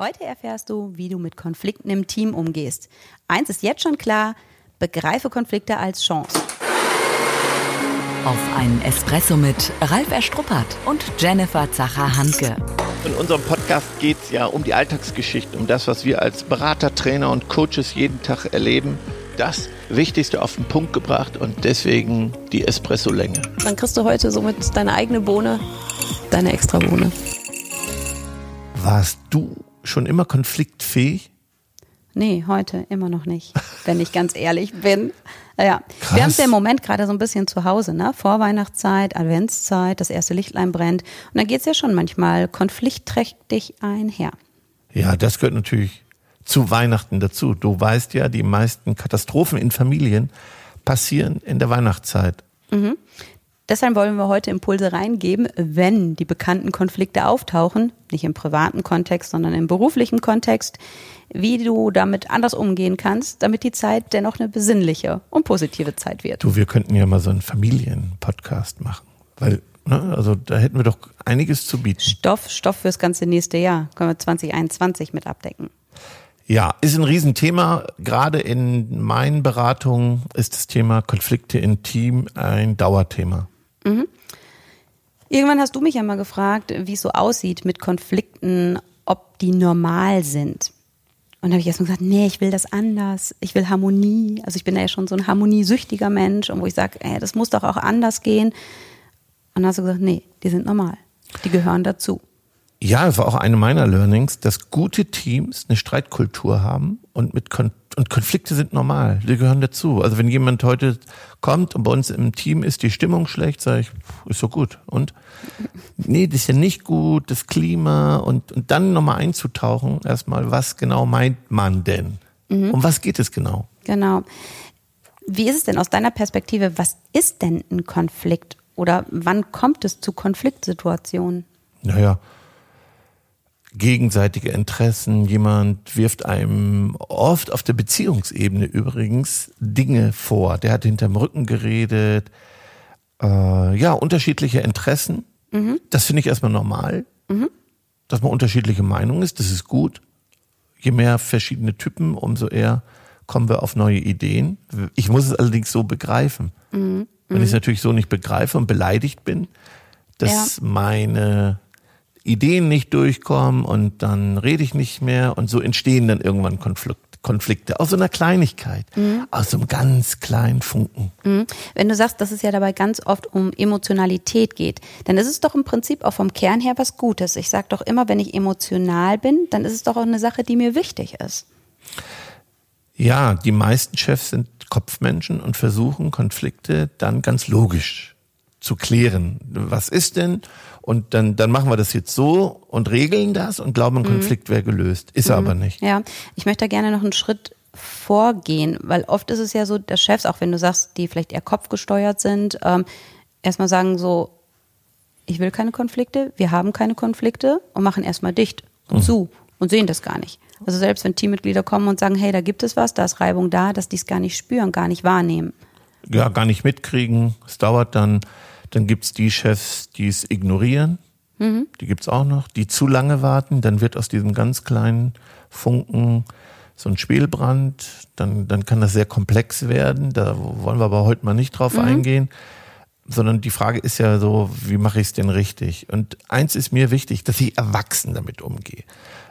Heute erfährst du, wie du mit Konflikten im Team umgehst. Eins ist jetzt schon klar, begreife Konflikte als Chance. Auf einen Espresso mit Ralf Erstruppert und Jennifer Zacher-Hanke. In unserem Podcast geht es ja um die Alltagsgeschichten, um das, was wir als Berater, Trainer und Coaches jeden Tag erleben. Das Wichtigste auf den Punkt gebracht und deswegen die Espresso-Länge. Dann kriegst du heute somit deine eigene Bohne, deine extra Bohne. Warst du schon immer konfliktfähig? Nee, heute immer noch nicht, wenn ich ganz ehrlich bin. Ja, Krass. wir haben es ja im Moment gerade so ein bisschen zu Hause, ne? Vorweihnachtszeit, Adventszeit, das erste Lichtlein brennt. Und dann geht es ja schon manchmal konfliktträchtig einher. Ja, das gehört natürlich zu Weihnachten dazu. Du weißt ja, die meisten Katastrophen in Familien passieren in der Weihnachtszeit. Mhm. Deshalb wollen wir heute Impulse reingeben, wenn die bekannten Konflikte auftauchen, nicht im privaten Kontext, sondern im beruflichen Kontext, wie du damit anders umgehen kannst, damit die Zeit dennoch eine besinnliche und positive Zeit wird. Du, wir könnten ja mal so einen Familienpodcast machen, weil ne, also da hätten wir doch einiges zu bieten. Stoff, Stoff fürs ganze nächste Jahr können wir 2021 mit abdecken. Ja, ist ein Riesenthema. Gerade in meinen Beratungen ist das Thema Konflikte im Team ein Dauerthema. Mhm. Irgendwann hast du mich ja mal gefragt, wie es so aussieht mit Konflikten, ob die normal sind. Und da habe ich erstmal gesagt, nee, ich will das anders. Ich will Harmonie. Also ich bin ja schon so ein harmoniesüchtiger Mensch und wo ich sage, das muss doch auch anders gehen. Und dann hast du gesagt, nee, die sind normal. Die gehören dazu. Ja, das war auch eine meiner Learnings, dass gute Teams eine Streitkultur haben und mit Kon und Konflikte sind normal, die gehören dazu. Also wenn jemand heute kommt und bei uns im Team ist die Stimmung schlecht, sage ich, ist so gut. Und nee, das ist ja nicht gut, das Klima und, und dann nochmal einzutauchen, erstmal, was genau meint man denn? Mhm. Um was geht es genau? Genau. Wie ist es denn aus deiner Perspektive, was ist denn ein Konflikt? Oder wann kommt es zu Konfliktsituationen? Naja, gegenseitige Interessen. Jemand wirft einem oft auf der Beziehungsebene übrigens Dinge vor. Der hat hinterm Rücken geredet. Äh, ja, unterschiedliche Interessen. Mhm. Das finde ich erstmal normal. Mhm. Dass man unterschiedliche Meinungen ist, das ist gut. Je mehr verschiedene Typen, umso eher kommen wir auf neue Ideen. Ich muss es allerdings so begreifen. Mhm. Wenn ich es mhm. natürlich so nicht begreife und beleidigt bin, dass ja. meine Ideen nicht durchkommen und dann rede ich nicht mehr und so entstehen dann irgendwann Konflikte. Konflikte, aus so einer Kleinigkeit, mhm. aus so einem ganz kleinen Funken. Mhm. Wenn du sagst, dass es ja dabei ganz oft um Emotionalität geht, dann ist es doch im Prinzip auch vom Kern her was Gutes. Ich sage doch immer, wenn ich emotional bin, dann ist es doch auch eine Sache, die mir wichtig ist. Ja, die meisten Chefs sind Kopfmenschen und versuchen Konflikte dann ganz logisch zu klären. Was ist denn? Und dann, dann machen wir das jetzt so und regeln das und glauben, ein mhm. Konflikt wäre gelöst. Ist mhm. er aber nicht. Ja, ich möchte da gerne noch einen Schritt vorgehen, weil oft ist es ja so, dass Chefs, auch wenn du sagst, die vielleicht eher kopfgesteuert sind, ähm, erstmal sagen so, ich will keine Konflikte, wir haben keine Konflikte und machen erstmal dicht und mhm. zu und sehen das gar nicht. Also selbst wenn Teammitglieder kommen und sagen, hey, da gibt es was, da ist Reibung da, dass die es gar nicht spüren, gar nicht wahrnehmen. Ja, gar nicht mitkriegen. Es dauert dann dann gibt's die Chefs, die es ignorieren. Mhm. Die gibt's auch noch, die zu lange warten. Dann wird aus diesem ganz kleinen Funken so ein Spielbrand. Dann, dann kann das sehr komplex werden. Da wollen wir aber heute mal nicht drauf mhm. eingehen. Sondern die Frage ist ja so, wie mache ich es denn richtig? Und eins ist mir wichtig, dass ich erwachsen damit umgehe.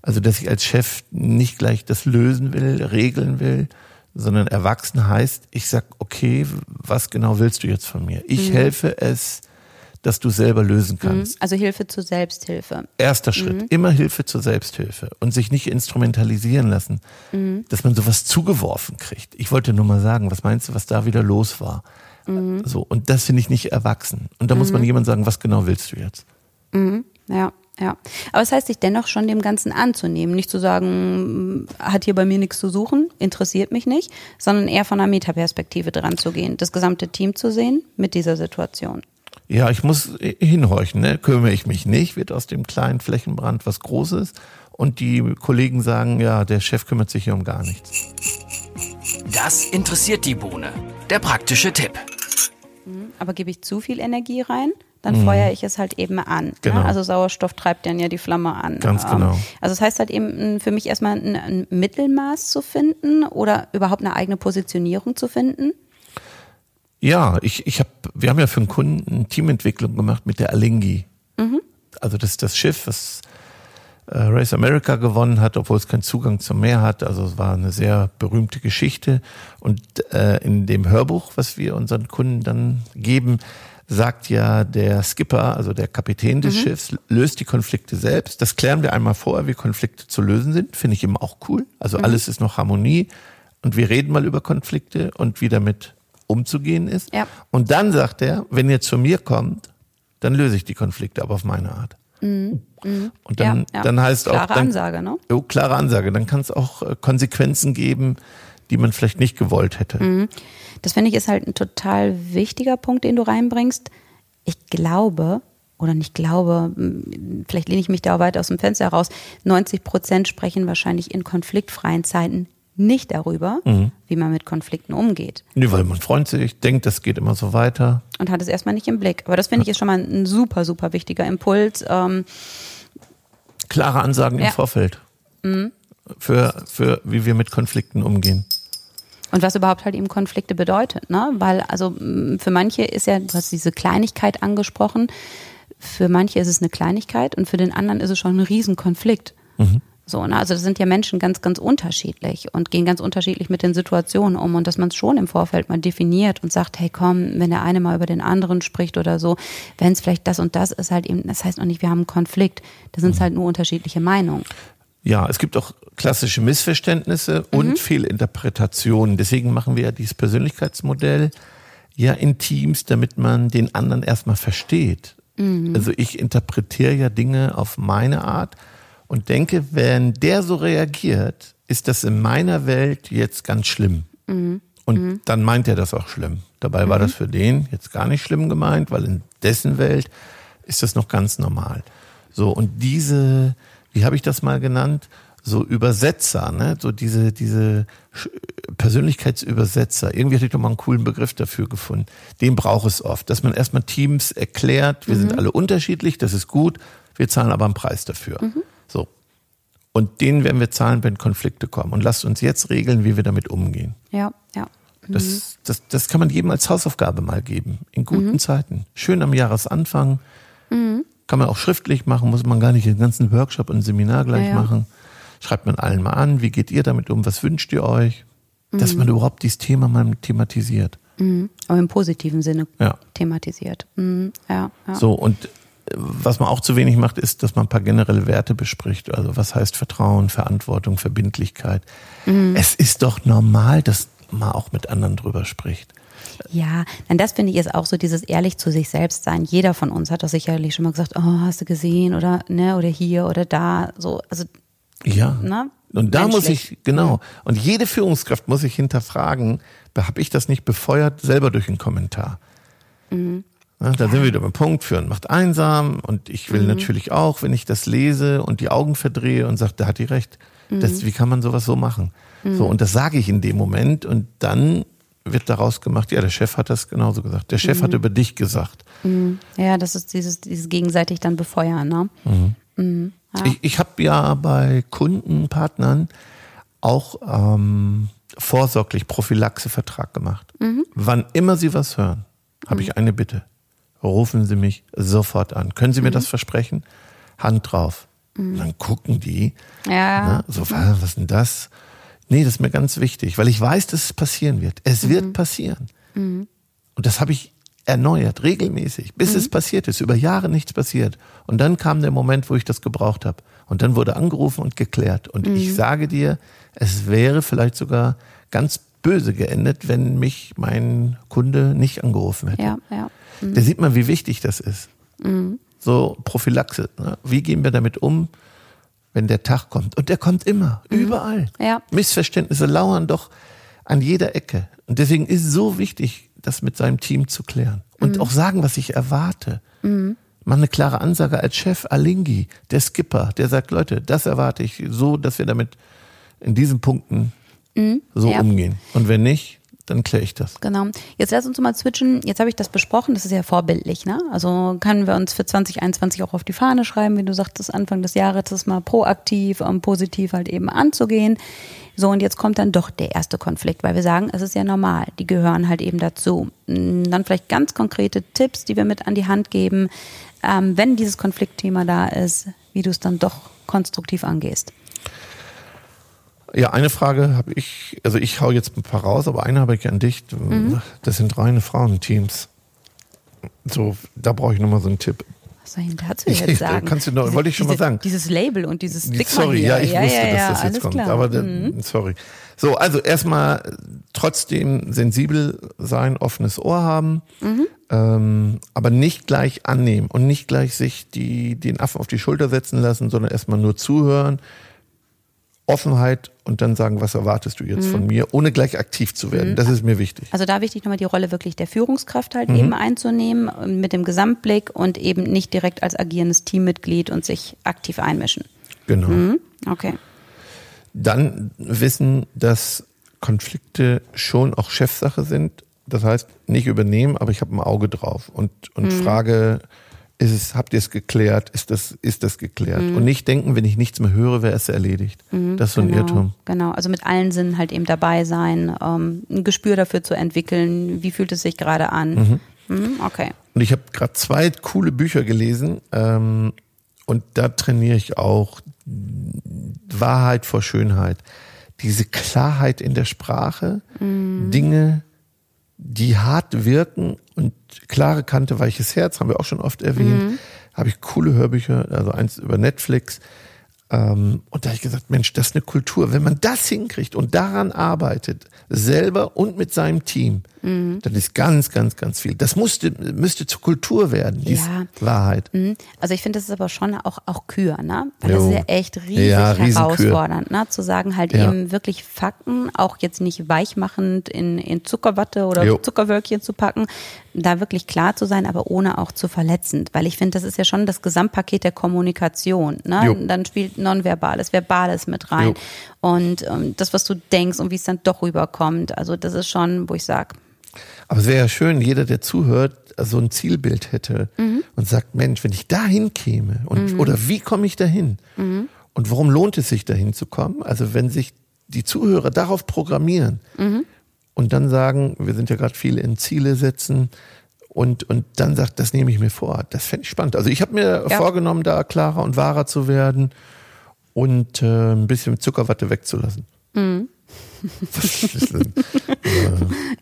Also, dass ich als Chef nicht gleich das lösen will, regeln will, sondern erwachsen heißt, ich sag, okay, was genau willst du jetzt von mir? Ich mhm. helfe es, dass du selber lösen mhm. kannst. Also Hilfe zur Selbsthilfe. Erster Schritt, mhm. immer Hilfe zur Selbsthilfe und sich nicht instrumentalisieren lassen, mhm. dass man sowas zugeworfen kriegt. Ich wollte nur mal sagen, was meinst du, was da wieder los war? Mhm. So, und das finde ich nicht erwachsen. Und da muss man mhm. jemand sagen, was genau willst du jetzt? Ja. Ja, aber es das heißt, sich dennoch schon dem Ganzen anzunehmen, nicht zu sagen, hat hier bei mir nichts zu suchen, interessiert mich nicht, sondern eher von einer Metaperspektive dran zu gehen, das gesamte Team zu sehen mit dieser Situation. Ja, ich muss hinhorchen, ne? kümmere ich mich nicht, wird aus dem kleinen Flächenbrand was Großes und die Kollegen sagen, ja, der Chef kümmert sich hier um gar nichts. Das interessiert die Bohne. Der praktische Tipp. Aber gebe ich zu viel Energie rein, dann feuere ich es halt eben an. Genau. Ne? Also Sauerstoff treibt dann ja die Flamme an. Ganz Ähm, genau. Also das heißt halt eben für mich erstmal ein, ein Mittelmaß zu finden oder überhaupt eine eigene Positionierung zu finden. Ja, ich, ich habe, wir haben ja für einen Kunden Teamentwicklung gemacht mit der Alingi. Also das ist das Schiff, was Race America gewonnen hat, obwohl es keinen Zugang zum Meer hat. Also es war eine sehr berühmte Geschichte. Und äh, in dem Hörbuch, was wir unseren Kunden dann geben, sagt ja der Skipper, also der Kapitän des Schiffs, löst die Konflikte selbst. Das klären wir einmal vorher, wie Konflikte zu lösen sind. Finde ich immer auch cool. Also alles ist noch Harmonie. Und wir reden mal über Konflikte und wie damit umzugehen ist. Ja. Und dann sagt er, wenn ihr zu mir kommt, dann löse ich die Konflikte, aber auf meine Art. Und dann, ja, ja. dann heißt Klare auch, dann, Ansage, ne? Jo, klare Ansage. Dann kann es auch äh, Konsequenzen geben, die man vielleicht nicht gewollt hätte. Mhm. Das finde ich ist halt ein total wichtiger Punkt, den du reinbringst. Ich glaube, oder nicht glaube, vielleicht lehne ich mich da auch weit aus dem Fenster heraus, 90 Prozent sprechen wahrscheinlich in konfliktfreien Zeiten nicht darüber, Mhm. wie man mit Konflikten umgeht. Nee, weil man freut sich, denkt, das geht immer so weiter. Und hat es erstmal nicht im Blick. Aber das finde ich ist schon mal ein super, super wichtiger Impuls. Ähm, Klare Ansagen Ja. Mhm. im Vorfeld. Für, für wie wir mit Konflikten umgehen. Und was überhaupt halt eben Konflikte bedeutet, ne? Weil, also für manche ist ja, du hast diese Kleinigkeit angesprochen, für manche ist es eine Kleinigkeit und für den anderen ist es schon ein Riesenkonflikt. So, ne? Also das sind ja Menschen ganz, ganz unterschiedlich und gehen ganz unterschiedlich mit den Situationen um und dass man es schon im Vorfeld mal definiert und sagt, hey komm, wenn der eine mal über den anderen spricht oder so, wenn es vielleicht das und das ist halt eben, das heißt noch nicht, wir haben einen Konflikt, da sind es halt nur unterschiedliche Meinungen. Ja, es gibt auch klassische Missverständnisse und Fehlinterpretationen. Deswegen machen wir ja dieses Persönlichkeitsmodell ja in Teams, damit man den anderen erstmal versteht. Also ich interpretiere ja Dinge auf meine Art und denke, wenn der so reagiert, ist das in meiner Welt jetzt ganz schlimm. Und dann meint er das auch schlimm. Dabei war das für den jetzt gar nicht schlimm gemeint, weil in dessen Welt ist das noch ganz normal. So, und diese, wie habe ich das mal genannt? So Übersetzer, ne? So diese, diese Persönlichkeitsübersetzer. Irgendwie hatte ich doch mal einen coolen Begriff dafür gefunden. Den braucht es oft, dass man erstmal Teams erklärt, wir sind alle unterschiedlich, das ist gut, wir zahlen aber einen Preis dafür. So. Und den werden wir zahlen, wenn Konflikte kommen. Und lasst uns jetzt regeln, wie wir damit umgehen. Ja, ja. Das, das, das kann man jedem als Hausaufgabe mal geben. In guten Zeiten. Schön am Jahresanfang. Kann man auch schriftlich machen, muss man gar nicht den ganzen Workshop und Seminar gleich Ja, ja. machen. Schreibt man allen mal an, wie geht ihr damit um, was wünscht ihr euch? Dass man überhaupt dieses Thema mal thematisiert. Mhm. Aber im positiven Sinne Ja. thematisiert. Mhm. Ja, ja. So, und was man auch zu wenig macht, ist, dass man ein paar generelle Werte bespricht. Also was heißt Vertrauen, Verantwortung, Verbindlichkeit. Mhm. Es ist doch normal, dass man auch mit anderen drüber spricht. Ja, denn das finde ich ist auch so dieses ehrlich zu sich selbst sein. Jeder von uns hat doch sicherlich schon mal gesagt, oh, hast du gesehen oder ne oder hier oder da. So, also Ja. Ne? Und da muss ich, genau. Und jede Führungskraft muss sich hinterfragen, habe ich das nicht befeuert, selber durch einen Kommentar? Mhm. Ja, da sind wir wieder beim Punkt, führen macht einsam und ich Mhm. will natürlich auch, wenn ich das lese und die Augen verdrehe und sage, da hat die recht. Mhm. Das, wie kann man sowas so machen? So, und das sage ich in dem Moment und dann wird daraus gemacht, ja, der Chef hat das genauso gesagt. Der Mhm. Chef hat über dich gesagt. ja, das ist dieses, dieses gegenseitig dann befeuern, ne? Ich, ich habe ja bei Kunden, Partnern auch ähm, vorsorglich Prophylaxevertrag gemacht. Wann immer Sie was hören, habe ich eine Bitte. Rufen Sie mich sofort an. Können Sie mir das versprechen? Hand drauf. Und dann gucken die. Ja. Ne, so, was ist denn das? Nee, das ist mir ganz wichtig, weil ich weiß, dass es passieren wird. Es wird passieren. Und das habe ich erneuert, regelmäßig, bis es passiert ist. Über Jahre nichts passiert. Und dann kam der Moment, wo ich das gebraucht habe. Und dann wurde angerufen und geklärt. Und ich sage dir, es wäre vielleicht sogar ganz böse geendet, wenn mich mein Kunde nicht angerufen hätte. Ja, ja. Da sieht man, wie wichtig das ist. So Prophylaxe. Ne? Wie gehen wir damit um, wenn der Tag kommt? Und der kommt immer, überall. Ja. Missverständnisse lauern doch an jeder Ecke. Und deswegen ist es so wichtig, das mit seinem Team zu klären. Und auch sagen, was ich erwarte. Mal eine klare Ansage als Chef, Alingi, der Skipper, der sagt, Leute, das erwarte ich so, dass wir damit in diesen Punkten so Ja. umgehen. Und wenn nicht, dann kläre ich das. Genau. Jetzt lass uns mal switchen. Jetzt habe ich das besprochen. Das ist ja vorbildlich, ne? Also können wir uns für 2021 auch auf die Fahne schreiben, wie du sagtest, Anfang des Jahres das mal proaktiv und positiv halt eben anzugehen. So, und jetzt kommt dann doch der erste Konflikt, weil wir sagen, es ist ja normal. Die gehören halt eben dazu. Dann vielleicht ganz konkrete Tipps, die wir mit an die Hand geben, ähm, wenn dieses Konfliktthema da ist, wie du es dann doch konstruktiv angehst. Ja, eine Frage habe ich, also ich hau jetzt ein paar raus, aber eine habe ich an dich. Mhm. Das sind reine Frauenteams. So, da brauche ich nochmal so einen Tipp. Was soll ich denn dazu jetzt sagen? Kannst du noch, diese, wollte ich schon diese, mal sagen. Dieses Label und dieses Stick Sorry, hier. ja, ich ja, wusste, ja, ja, dass das jetzt kommt. Klar. Aber mhm. sorry. So, also erstmal trotzdem sensibel sein, offenes Ohr haben, mhm. ähm, aber nicht gleich annehmen und nicht gleich sich die, den Affen auf die Schulter setzen lassen, sondern erstmal nur zuhören, Offenheit und dann sagen, was erwartest du jetzt mhm. von mir, ohne gleich aktiv zu werden. Mhm. Das ist mir wichtig. Also da wichtig nochmal die Rolle wirklich der Führungskraft halt mhm. eben einzunehmen, mit dem Gesamtblick und eben nicht direkt als agierendes Teammitglied und sich aktiv einmischen. Genau. Mhm. Okay. Dann wissen, dass Konflikte schon auch Chefsache sind. Das heißt, nicht übernehmen, aber ich habe ein Auge drauf und, und mhm. frage, ist es, habt ihr es geklärt? Ist das, ist das geklärt? Mhm. Und nicht denken, wenn ich nichts mehr höre, wäre es erledigt. Mhm, das ist so ein genau, Irrtum. Genau, also mit allen Sinnen halt eben dabei sein, ähm, ein Gespür dafür zu entwickeln, wie fühlt es sich gerade an. Mhm. mhm okay. Und ich habe gerade zwei coole Bücher gelesen ähm, und da trainiere ich auch Wahrheit vor Schönheit. Diese Klarheit in der Sprache, mhm. Dinge die hart wirken und klare Kante, weiches Herz, haben wir auch schon oft erwähnt. Mhm. Habe ich coole Hörbücher, also eins über Netflix. Ähm, und da habe ich gesagt, Mensch, das ist eine Kultur. Wenn man das hinkriegt und daran arbeitet, selber und mit seinem Team, mhm. dann ist ganz, ganz, ganz viel. Das musste, müsste zur Kultur werden, diese ja. Wahrheit. Mhm. Also ich finde, das ist aber schon auch, auch Kür, ne? Weil jo. das ist ja echt riesig ja, herausfordernd, ne? Zu sagen, halt ja. eben wirklich Fakten, auch jetzt nicht weichmachend in, in Zuckerwatte oder jo. Zuckerwölkchen zu packen, da wirklich klar zu sein, aber ohne auch zu verletzend. Weil ich finde, das ist ja schon das Gesamtpaket der Kommunikation. Ne? Jo. Dann spielt Nonverbales, Verbales mit rein. Und ähm, das, was du denkst und wie es dann doch rüberkommt. Also das ist schon, wo ich sage. Aber es wäre ja schön, jeder, der zuhört, so ein Zielbild hätte mhm. und sagt, Mensch, wenn ich dahin käme und mhm. oder wie komme ich dahin? Mhm. Und warum lohnt es sich dahin zu kommen? Also wenn sich die Zuhörer darauf programmieren, mhm und dann sagen, wir sind ja gerade viel in Ziele setzen und, und dann sagt, das nehme ich mir vor. Das fände ich spannend. Also ich habe mir ja. vorgenommen, da klarer und wahrer zu werden und äh, ein bisschen Zuckerwatte wegzulassen. Mhm.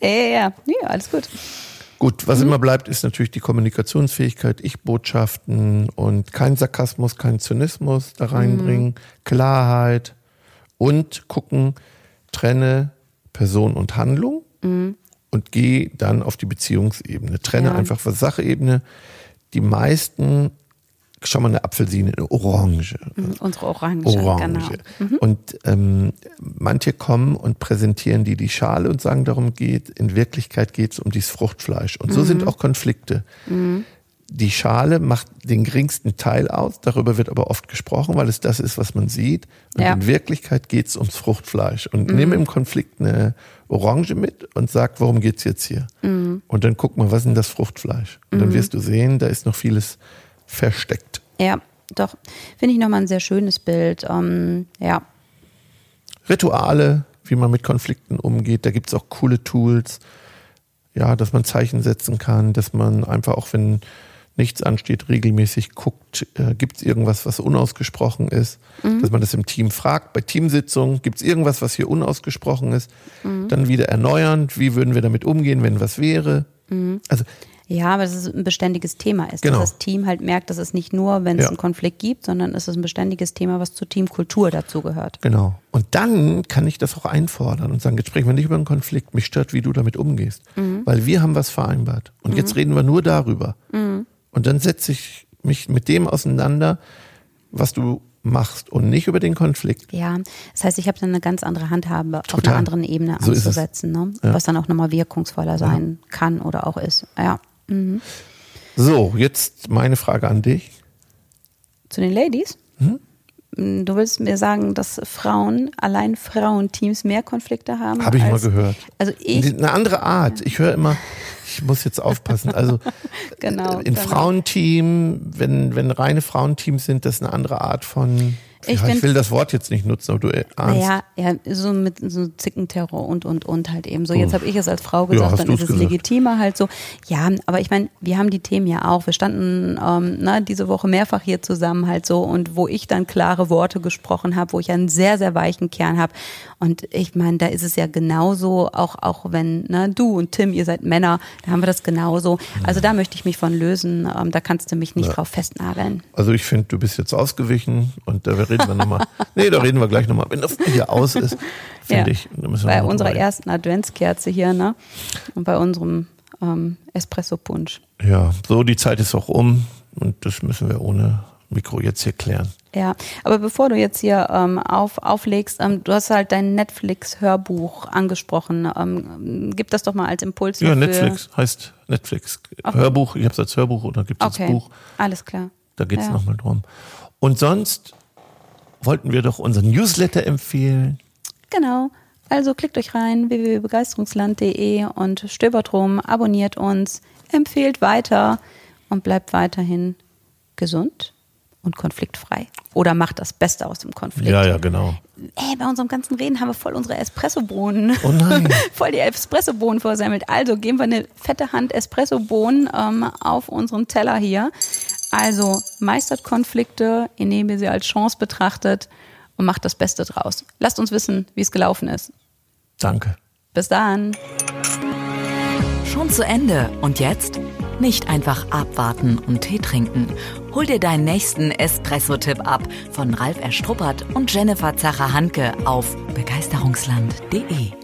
ja, ja, ja, ja, alles gut. Gut, was mhm. immer bleibt, ist natürlich die Kommunikationsfähigkeit, Ich-Botschaften und kein Sarkasmus, kein Zynismus da reinbringen, mhm. Klarheit und gucken, trenne Person und Handlung mhm. und gehe dann auf die Beziehungsebene. Trenne ja. einfach von Sachebene. Die meisten, schau mal eine Apfelsine, eine Orange. Mhm, unsere Orange, Orange. genau. Mhm. Und ähm, manche kommen und präsentieren die die Schale und sagen, darum geht, in Wirklichkeit geht es um dieses Fruchtfleisch. Und so sind mhm. auch Konflikte. Mhm die Schale macht den geringsten Teil aus, darüber wird aber oft gesprochen, weil es das ist, was man sieht. Und ja. in Wirklichkeit geht es ums Fruchtfleisch. Und mhm. nimm im Konflikt eine Orange mit und sag, worum geht's jetzt hier? Mhm. Und dann guck mal, was ist denn das Fruchtfleisch? Und dann mhm. wirst du sehen, da ist noch vieles versteckt. Ja, doch. Finde ich nochmal ein sehr schönes Bild. Ähm, ja. Rituale, wie man mit Konflikten umgeht, da gibt's auch coole Tools. Ja, dass man Zeichen setzen kann, dass man einfach auch, wenn nichts ansteht, regelmäßig guckt, äh, gibt es irgendwas, was unausgesprochen ist, mhm. dass man das im Team fragt. Bei Teamsitzungen gibt es irgendwas, was hier unausgesprochen ist, mhm. dann wieder erneuern, wie würden wir damit umgehen, wenn was wäre. Mhm. Also ja, aber dass es ein beständiges Thema ist. Genau. Dass das Team halt merkt, dass es nicht nur, wenn es ja. einen Konflikt gibt, sondern es ist ein beständiges Thema, was zur Teamkultur dazugehört. Genau. Und dann kann ich das auch einfordern und sagen, jetzt sprechen wir nicht über einen Konflikt, mich stört, wie du damit umgehst. Mhm. Weil wir haben was vereinbart. Und mhm. jetzt reden wir nur darüber. Mhm. Und dann setze ich mich mit dem auseinander, was du machst und nicht über den Konflikt. Ja, das heißt, ich habe dann eine ganz andere Handhabe Total. auf einer anderen Ebene so anzusetzen, ne? Ja. was dann auch nochmal wirkungsvoller sein ja. kann oder auch ist. Ja. Mhm. So, jetzt meine Frage an dich. Zu den Ladies? Mhm. Du willst mir sagen, dass Frauen, allein Frauenteams mehr Konflikte haben? Habe ich mal gehört. Also ich. Eine andere Art. Ich höre immer, ich muss jetzt aufpassen. Also genau, in genau. Frauenteam, wenn, wenn reine Frauenteams sind, das eine andere Art von Ich ja, ich will das Wort jetzt nicht nutzen, aber du ahnst. Naja, ja, so mit so Zickenterror und und und halt eben so. Jetzt habe ich es als Frau gesagt, hast dann ist es gesagt. legitimer halt so. Ja, aber ich meine, wir haben die Themen ja auch. Wir standen ähm, na, diese Woche mehrfach hier zusammen halt so und wo ich dann klare Worte gesprochen habe, wo ich einen sehr sehr weichen Kern habe. Und ich meine, da ist es ja genauso, auch auch wenn ne, du und Tim, ihr seid Männer, da haben wir das genauso. Also da möchte ich mich von lösen. Ähm, da kannst du mich nicht drauf festnageln. Also ich finde, du bist jetzt ausgewichen und da reden wir nochmal. nee, da reden wir gleich nochmal. Wenn das hier aus ist, finde ich. müssen wir bei unserer drüber ersten Adventskerze hier, ne? Und bei unserem ähm, Espresso-Punsch. Ja, so die Zeit ist auch um und das müssen wir ohne Mikro jetzt hier klären. Ja, aber bevor du jetzt hier ähm, auf, auflegst, ähm, du hast halt dein Netflix-Hörbuch angesprochen. Ähm, gib das doch mal als Impuls. Ja, Netflix heißt Netflix. Hörbuch, ich habe es als Hörbuch oder gibt es Okay, als Buch. alles klar. Da geht es Ja. nochmal drum. Und sonst wollten wir doch unseren Newsletter empfehlen. Genau. Also klickt euch rein, www.begeisterungsland.de und stöbert rum, abonniert uns, empfehlt weiter und bleibt weiterhin gesund und konfliktfrei. Oder macht das Beste aus dem Konflikt. Ja, ja, genau. Ey, bei unserem ganzen Reden haben wir voll unsere Espressobohnen. Oh nein. voll die Espressobohnen versammelt. Also geben wir eine fette Hand Espressobohnen ähm, auf unseren Teller hier. Also meistert Konflikte, indem ihr sie als Chance betrachtet und macht das Beste draus. Lasst uns wissen, wie es gelaufen ist. Danke. Bis dann. Schon zu Ende. Und jetzt? Nicht einfach abwarten und Tee trinken. Hol dir deinen nächsten Espresso-Tipp ab von Ralf Erstruppert und Jennifer Zacher-Hanke auf begeisterungsland.de.